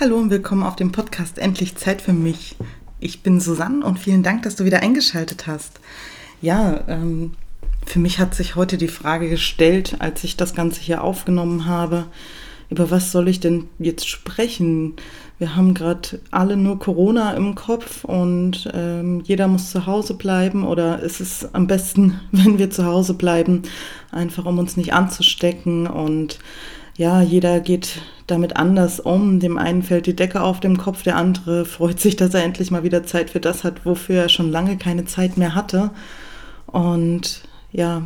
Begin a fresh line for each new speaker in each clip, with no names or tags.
Hallo und willkommen auf dem Podcast Endlich Zeit für mich. Ich bin Susanne und vielen Dank, dass du wieder eingeschaltet hast. Ja, ähm, für mich hat sich heute die Frage gestellt, als ich das Ganze hier aufgenommen habe, über was soll ich denn jetzt sprechen? Wir haben gerade alle nur Corona im Kopf und ähm, jeder muss zu Hause bleiben oder ist es am besten, wenn wir zu Hause bleiben, einfach um uns nicht anzustecken und ja, jeder geht damit anders um. Dem einen fällt die Decke auf dem Kopf, der andere freut sich, dass er endlich mal wieder Zeit für das hat, wofür er schon lange keine Zeit mehr hatte. Und ja,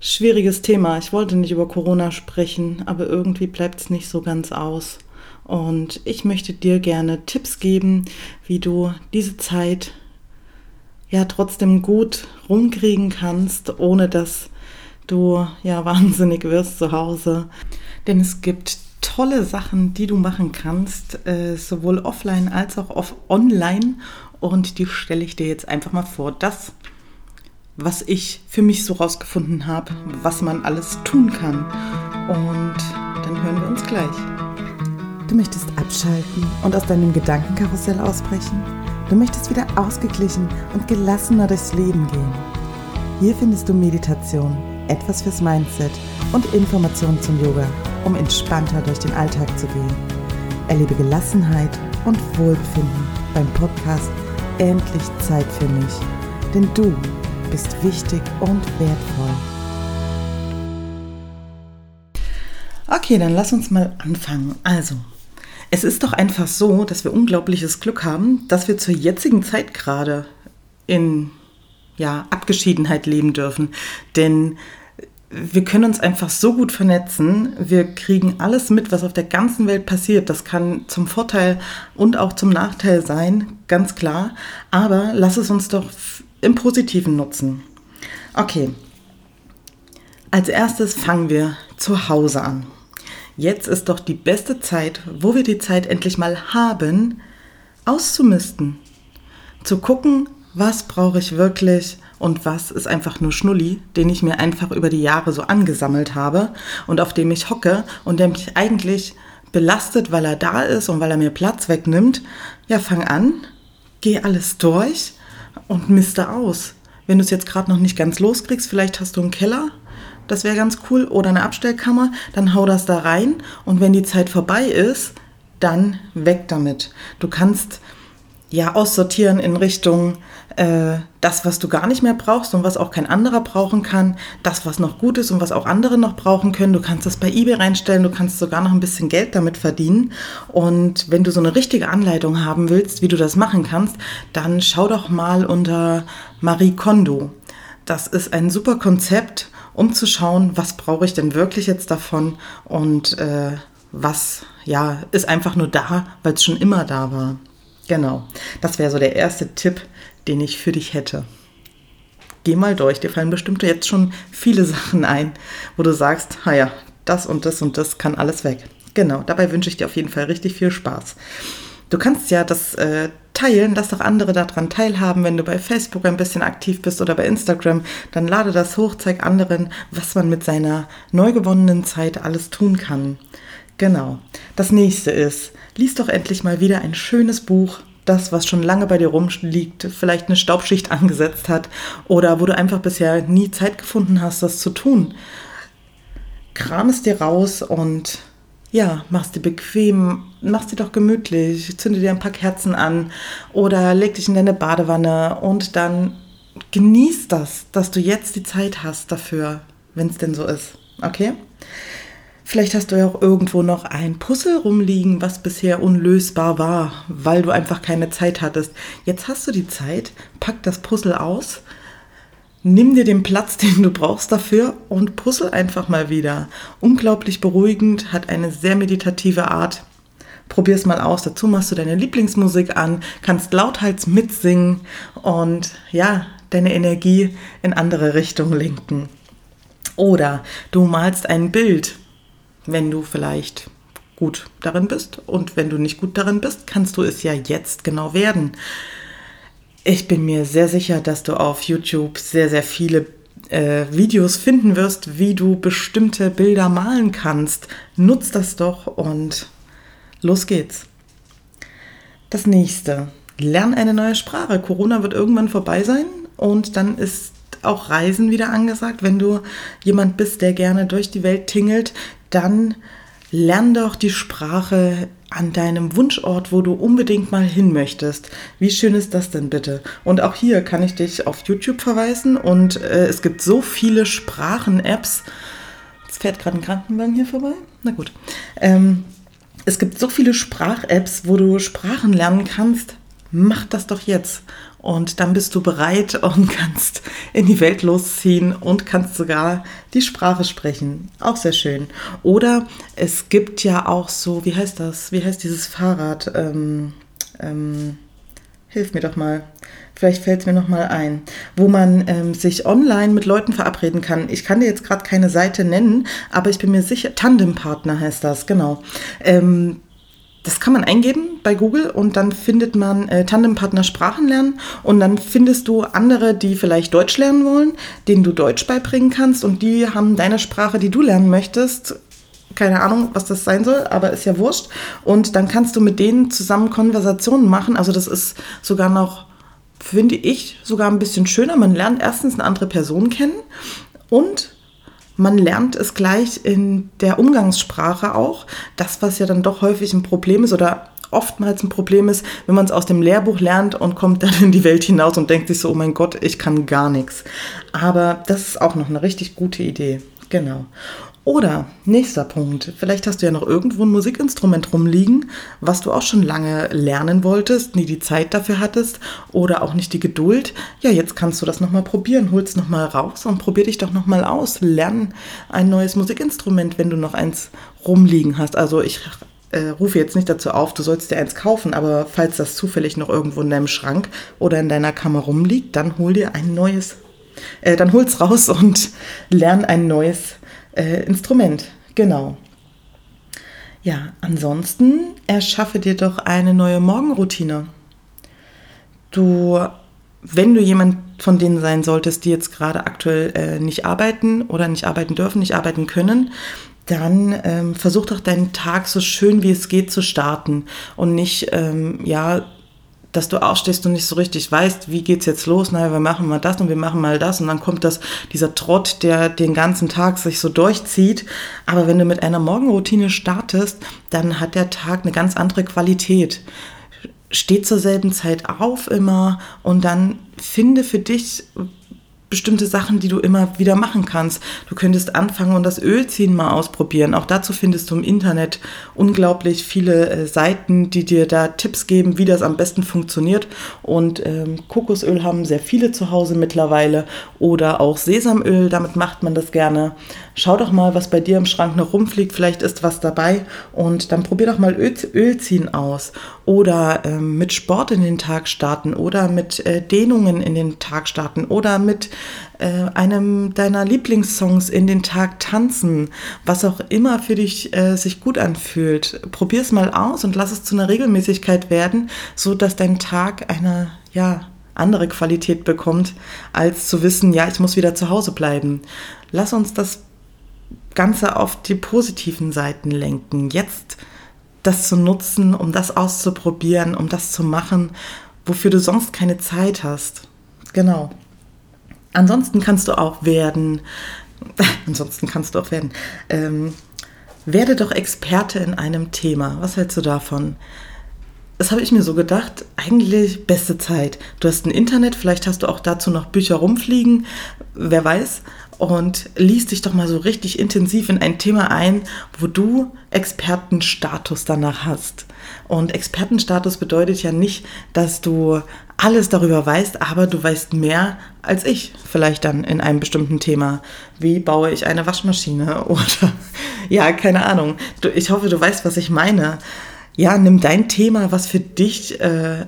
schwieriges Thema. Ich wollte nicht über Corona sprechen, aber irgendwie bleibt es nicht so ganz aus. Und ich möchte dir gerne Tipps geben, wie du diese Zeit ja trotzdem gut rumkriegen kannst, ohne dass du ja wahnsinnig wirst zu Hause. Denn es gibt tolle Sachen, die du machen kannst, äh, sowohl offline als auch online. Und die stelle ich dir jetzt einfach mal vor. Das, was ich für mich so rausgefunden habe, was man alles tun kann. Und dann hören wir uns gleich.
Du möchtest abschalten und aus deinem Gedankenkarussell ausbrechen? Du möchtest wieder ausgeglichen und gelassener durchs Leben gehen? Hier findest du Meditation etwas fürs Mindset und Informationen zum Yoga, um entspannter durch den Alltag zu gehen. Erlebe Gelassenheit und Wohlbefinden beim Podcast Endlich Zeit für mich. Denn du bist wichtig und wertvoll.
Okay, dann lass uns mal anfangen. Also, es ist doch einfach so, dass wir unglaubliches Glück haben, dass wir zur jetzigen Zeit gerade in ja, Abgeschiedenheit leben dürfen. Denn wir können uns einfach so gut vernetzen. Wir kriegen alles mit, was auf der ganzen Welt passiert. Das kann zum Vorteil und auch zum Nachteil sein, ganz klar. Aber lass es uns doch im Positiven nutzen. Okay. Als erstes fangen wir zu Hause an. Jetzt ist doch die beste Zeit, wo wir die Zeit endlich mal haben, auszumisten. Zu gucken, was brauche ich wirklich und was ist einfach nur Schnulli, den ich mir einfach über die Jahre so angesammelt habe und auf dem ich hocke und der mich eigentlich belastet, weil er da ist und weil er mir Platz wegnimmt. Ja, fang an, geh alles durch und miste aus. Wenn du es jetzt gerade noch nicht ganz loskriegst, vielleicht hast du einen Keller, das wäre ganz cool, oder eine Abstellkammer, dann hau das da rein und wenn die Zeit vorbei ist, dann weg damit. Du kannst ja aussortieren in Richtung äh, das, was du gar nicht mehr brauchst und was auch kein anderer brauchen kann, das, was noch gut ist und was auch andere noch brauchen können. Du kannst das bei eBay reinstellen, du kannst sogar noch ein bisschen Geld damit verdienen. Und wenn du so eine richtige Anleitung haben willst, wie du das machen kannst, dann schau doch mal unter Marie Kondo. Das ist ein super Konzept, um zu schauen, was brauche ich denn wirklich jetzt davon und äh, was ja ist einfach nur da, weil es schon immer da war. Genau, das wäre so der erste Tipp, den ich für dich hätte. Geh mal durch, dir fallen bestimmt jetzt schon viele Sachen ein, wo du sagst, naja, das und das und das kann alles weg. Genau, dabei wünsche ich dir auf jeden Fall richtig viel Spaß. Du kannst ja das äh, teilen, lass doch andere daran teilhaben, wenn du bei Facebook ein bisschen aktiv bist oder bei Instagram, dann lade das hoch, zeig anderen, was man mit seiner neu gewonnenen Zeit alles tun kann. Genau. Das nächste ist, lies doch endlich mal wieder ein schönes Buch, das, was schon lange bei dir rumliegt, vielleicht eine Staubschicht angesetzt hat oder wo du einfach bisher nie Zeit gefunden hast, das zu tun. Kram es dir raus und ja, mach's dir bequem, mach's dir doch gemütlich, zünde dir ein paar Kerzen an oder leg dich in deine Badewanne und dann genieß das, dass du jetzt die Zeit hast dafür, wenn es denn so ist. Okay? Vielleicht hast du ja auch irgendwo noch ein Puzzle rumliegen, was bisher unlösbar war, weil du einfach keine Zeit hattest. Jetzt hast du die Zeit, pack das Puzzle aus, nimm dir den Platz, den du brauchst dafür und puzzle einfach mal wieder. Unglaublich beruhigend, hat eine sehr meditative Art. Probier es mal aus. Dazu machst du deine Lieblingsmusik an, kannst lauthals mitsingen und ja, deine Energie in andere Richtungen lenken. Oder du malst ein Bild wenn du vielleicht gut darin bist. Und wenn du nicht gut darin bist, kannst du es ja jetzt genau werden. Ich bin mir sehr sicher, dass du auf YouTube sehr, sehr viele äh, Videos finden wirst, wie du bestimmte Bilder malen kannst. Nutz das doch und Los geht's. Das nächste. Lern eine neue Sprache. Corona wird irgendwann vorbei sein und dann ist auch Reisen wieder angesagt. Wenn du jemand bist, der gerne durch die Welt tingelt, dann lern doch die Sprache an deinem Wunschort, wo du unbedingt mal hin möchtest. Wie schön ist das denn bitte? Und auch hier kann ich dich auf YouTube verweisen und äh, es gibt so viele Sprachen-Apps. Jetzt fährt gerade ein Krankenwagen hier vorbei. Na gut. Ähm, es gibt so viele Sprach-Apps, wo du Sprachen lernen kannst. Mach das doch jetzt. Und dann bist du bereit und kannst in die Welt losziehen und kannst sogar die Sprache sprechen. Auch sehr schön. Oder es gibt ja auch so, wie heißt das? Wie heißt dieses Fahrrad? Ähm, ähm, hilf mir doch mal. Vielleicht fällt es mir noch mal ein, wo man ähm, sich online mit Leuten verabreden kann. Ich kann dir jetzt gerade keine Seite nennen, aber ich bin mir sicher, Tandempartner heißt das, genau. Ähm, das kann man eingeben bei Google und dann findet man äh, Tandempartner Sprachen lernen und dann findest du andere, die vielleicht Deutsch lernen wollen, denen du Deutsch beibringen kannst und die haben deine Sprache, die du lernen möchtest. Keine Ahnung, was das sein soll, aber ist ja wurscht. Und dann kannst du mit denen zusammen Konversationen machen. Also das ist sogar noch, finde ich, sogar ein bisschen schöner. Man lernt erstens eine andere Person kennen und man lernt es gleich in der Umgangssprache auch. Das, was ja dann doch häufig ein Problem ist oder oftmals ein Problem ist, wenn man es aus dem Lehrbuch lernt und kommt dann in die Welt hinaus und denkt sich so, oh mein Gott, ich kann gar nichts. Aber das ist auch noch eine richtig gute Idee. Genau. Oder nächster Punkt, vielleicht hast du ja noch irgendwo ein Musikinstrument rumliegen, was du auch schon lange lernen wolltest, nie die Zeit dafür hattest oder auch nicht die Geduld. Ja, jetzt kannst du das nochmal probieren, hol's nochmal raus und probier dich doch nochmal aus. Lern ein neues Musikinstrument, wenn du noch eins rumliegen hast. Also ich äh, rufe jetzt nicht dazu auf, du sollst dir eins kaufen, aber falls das zufällig noch irgendwo in deinem Schrank oder in deiner Kammer rumliegt, dann hol dir ein neues, äh, dann hol's raus und lern ein neues äh, Instrument. Genau. Ja, ansonsten erschaffe dir doch eine neue Morgenroutine. Du, wenn du jemand von denen sein solltest, die jetzt gerade aktuell äh, nicht arbeiten oder nicht arbeiten dürfen, nicht arbeiten können, dann ähm, versuch doch deinen Tag so schön wie es geht zu starten und nicht ähm, ja dass du aufstehst und nicht so richtig weißt, wie geht's jetzt los? Naja, wir machen mal das und wir machen mal das und dann kommt das, dieser Trott, der den ganzen Tag sich so durchzieht. Aber wenn du mit einer Morgenroutine startest, dann hat der Tag eine ganz andere Qualität. Steh zur selben Zeit auf immer und dann finde für dich bestimmte Sachen, die du immer wieder machen kannst. Du könntest anfangen und das Ölziehen mal ausprobieren. Auch dazu findest du im Internet unglaublich viele äh, Seiten, die dir da Tipps geben, wie das am besten funktioniert. Und ähm, Kokosöl haben sehr viele zu Hause mittlerweile oder auch Sesamöl, damit macht man das gerne. Schau doch mal, was bei dir im Schrank noch rumfliegt, vielleicht ist was dabei und dann probier doch mal Öl, Ölziehen aus oder ähm, mit Sport in den Tag starten oder mit äh, Dehnungen in den Tag starten oder mit äh, einem deiner Lieblingssongs in den Tag tanzen, was auch immer für dich äh, sich gut anfühlt. Probier es mal aus und lass es zu einer Regelmäßigkeit werden, so dass dein Tag eine, ja, andere Qualität bekommt, als zu wissen, ja, ich muss wieder zu Hause bleiben. Lass uns das Ganze auf die positiven Seiten lenken. Jetzt das zu nutzen, um das auszuprobieren, um das zu machen, wofür du sonst keine Zeit hast. Genau. Ansonsten kannst du auch werden, ansonsten kannst du auch werden, ähm, werde doch Experte in einem Thema. Was hältst du davon? Das habe ich mir so gedacht, eigentlich beste Zeit. Du hast ein Internet, vielleicht hast du auch dazu noch Bücher rumfliegen, wer weiß und liest dich doch mal so richtig intensiv in ein Thema ein, wo du Expertenstatus danach hast. Und Expertenstatus bedeutet ja nicht, dass du alles darüber weißt, aber du weißt mehr als ich vielleicht dann in einem bestimmten Thema. Wie baue ich eine Waschmaschine oder ja, keine Ahnung. Du, ich hoffe, du weißt, was ich meine. Ja, nimm dein Thema, was für dich äh,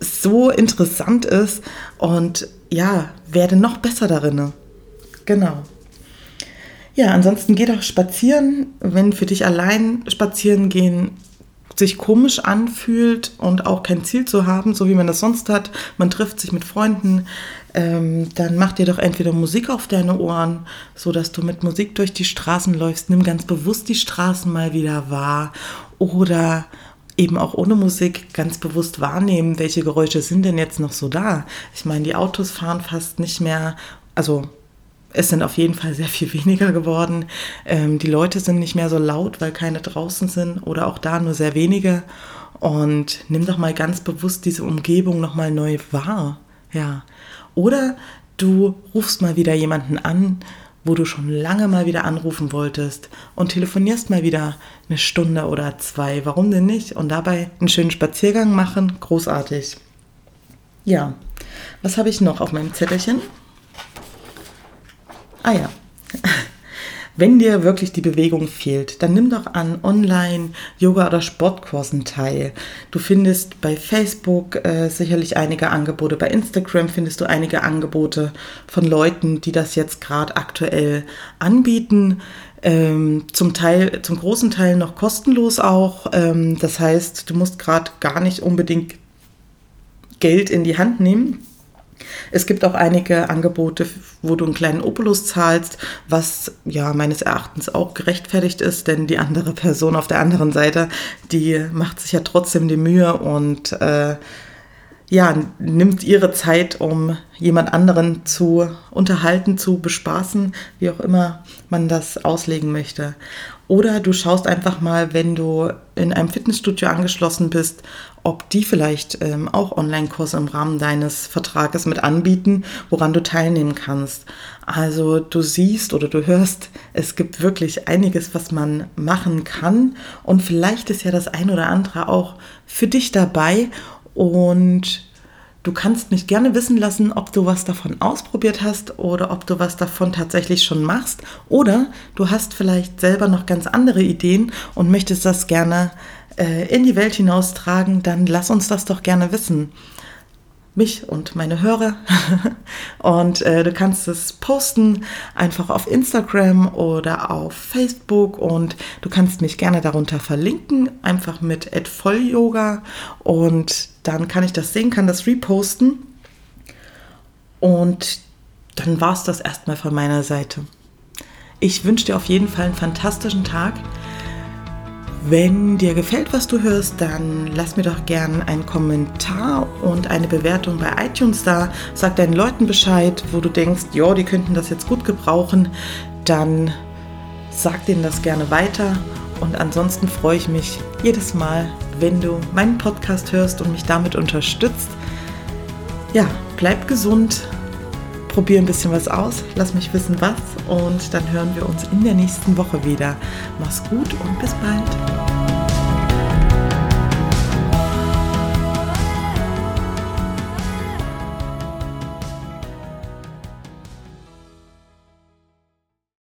so interessant ist und ja, werde noch besser darin. Genau. Ja, ansonsten geh doch spazieren, wenn für dich allein spazieren gehen sich komisch anfühlt und auch kein Ziel zu haben, so wie man das sonst hat. Man trifft sich mit Freunden, ähm, dann mach dir doch entweder Musik auf deine Ohren, so dass du mit Musik durch die Straßen läufst. Nimm ganz bewusst die Straßen mal wieder wahr oder eben auch ohne Musik ganz bewusst wahrnehmen, welche Geräusche sind denn jetzt noch so da. Ich meine, die Autos fahren fast nicht mehr, also es sind auf jeden Fall sehr viel weniger geworden. Ähm, die Leute sind nicht mehr so laut, weil keine draußen sind oder auch da nur sehr wenige. Und nimm doch mal ganz bewusst diese Umgebung nochmal neu wahr. Ja. Oder du rufst mal wieder jemanden an, wo du schon lange mal wieder anrufen wolltest und telefonierst mal wieder eine Stunde oder zwei. Warum denn nicht? Und dabei einen schönen Spaziergang machen. Großartig. Ja, was habe ich noch auf meinem Zettelchen? Ah ja. Wenn dir wirklich die Bewegung fehlt, dann nimm doch an Online-Yoga- oder Sportkursen teil. Du findest bei Facebook äh, sicherlich einige Angebote, bei Instagram findest du einige Angebote von Leuten, die das jetzt gerade aktuell anbieten. Ähm, zum Teil, zum großen Teil noch kostenlos auch. Ähm, das heißt, du musst gerade gar nicht unbedingt Geld in die Hand nehmen es gibt auch einige Angebote, wo du einen kleinen Opulus zahlst, was ja meines Erachtens auch gerechtfertigt ist, denn die andere Person auf der anderen Seite, die macht sich ja trotzdem die Mühe und äh, ja, nimmt ihre Zeit, um jemand anderen zu unterhalten, zu bespaßen, wie auch immer man das auslegen möchte. Oder du schaust einfach mal, wenn du in einem Fitnessstudio angeschlossen bist, ob die vielleicht ähm, auch Online-Kurse im Rahmen deines Vertrages mit anbieten, woran du teilnehmen kannst. Also du siehst oder du hörst, es gibt wirklich einiges, was man machen kann. Und vielleicht ist ja das ein oder andere auch für dich dabei. Und du kannst mich gerne wissen lassen, ob du was davon ausprobiert hast oder ob du was davon tatsächlich schon machst. Oder du hast vielleicht selber noch ganz andere Ideen und möchtest das gerne äh, in die Welt hinaustragen, dann lass uns das doch gerne wissen. Mich und meine Hörer. und äh, du kannst es posten einfach auf Instagram oder auf Facebook und du kannst mich gerne darunter verlinken, einfach mit Yoga und dann kann ich das sehen, kann das reposten. Und dann war es das erstmal von meiner Seite. Ich wünsche dir auf jeden Fall einen fantastischen Tag. Wenn dir gefällt, was du hörst, dann lass mir doch gern einen Kommentar und eine Bewertung bei iTunes da. Sag deinen Leuten Bescheid, wo du denkst, ja, die könnten das jetzt gut gebrauchen. Dann sag denen das gerne weiter. Und ansonsten freue ich mich jedes Mal, wenn du meinen Podcast hörst und mich damit unterstützt. Ja, bleib gesund, probier ein bisschen was aus, lass mich wissen was und dann hören wir uns in der nächsten Woche wieder. Mach's gut und bis bald.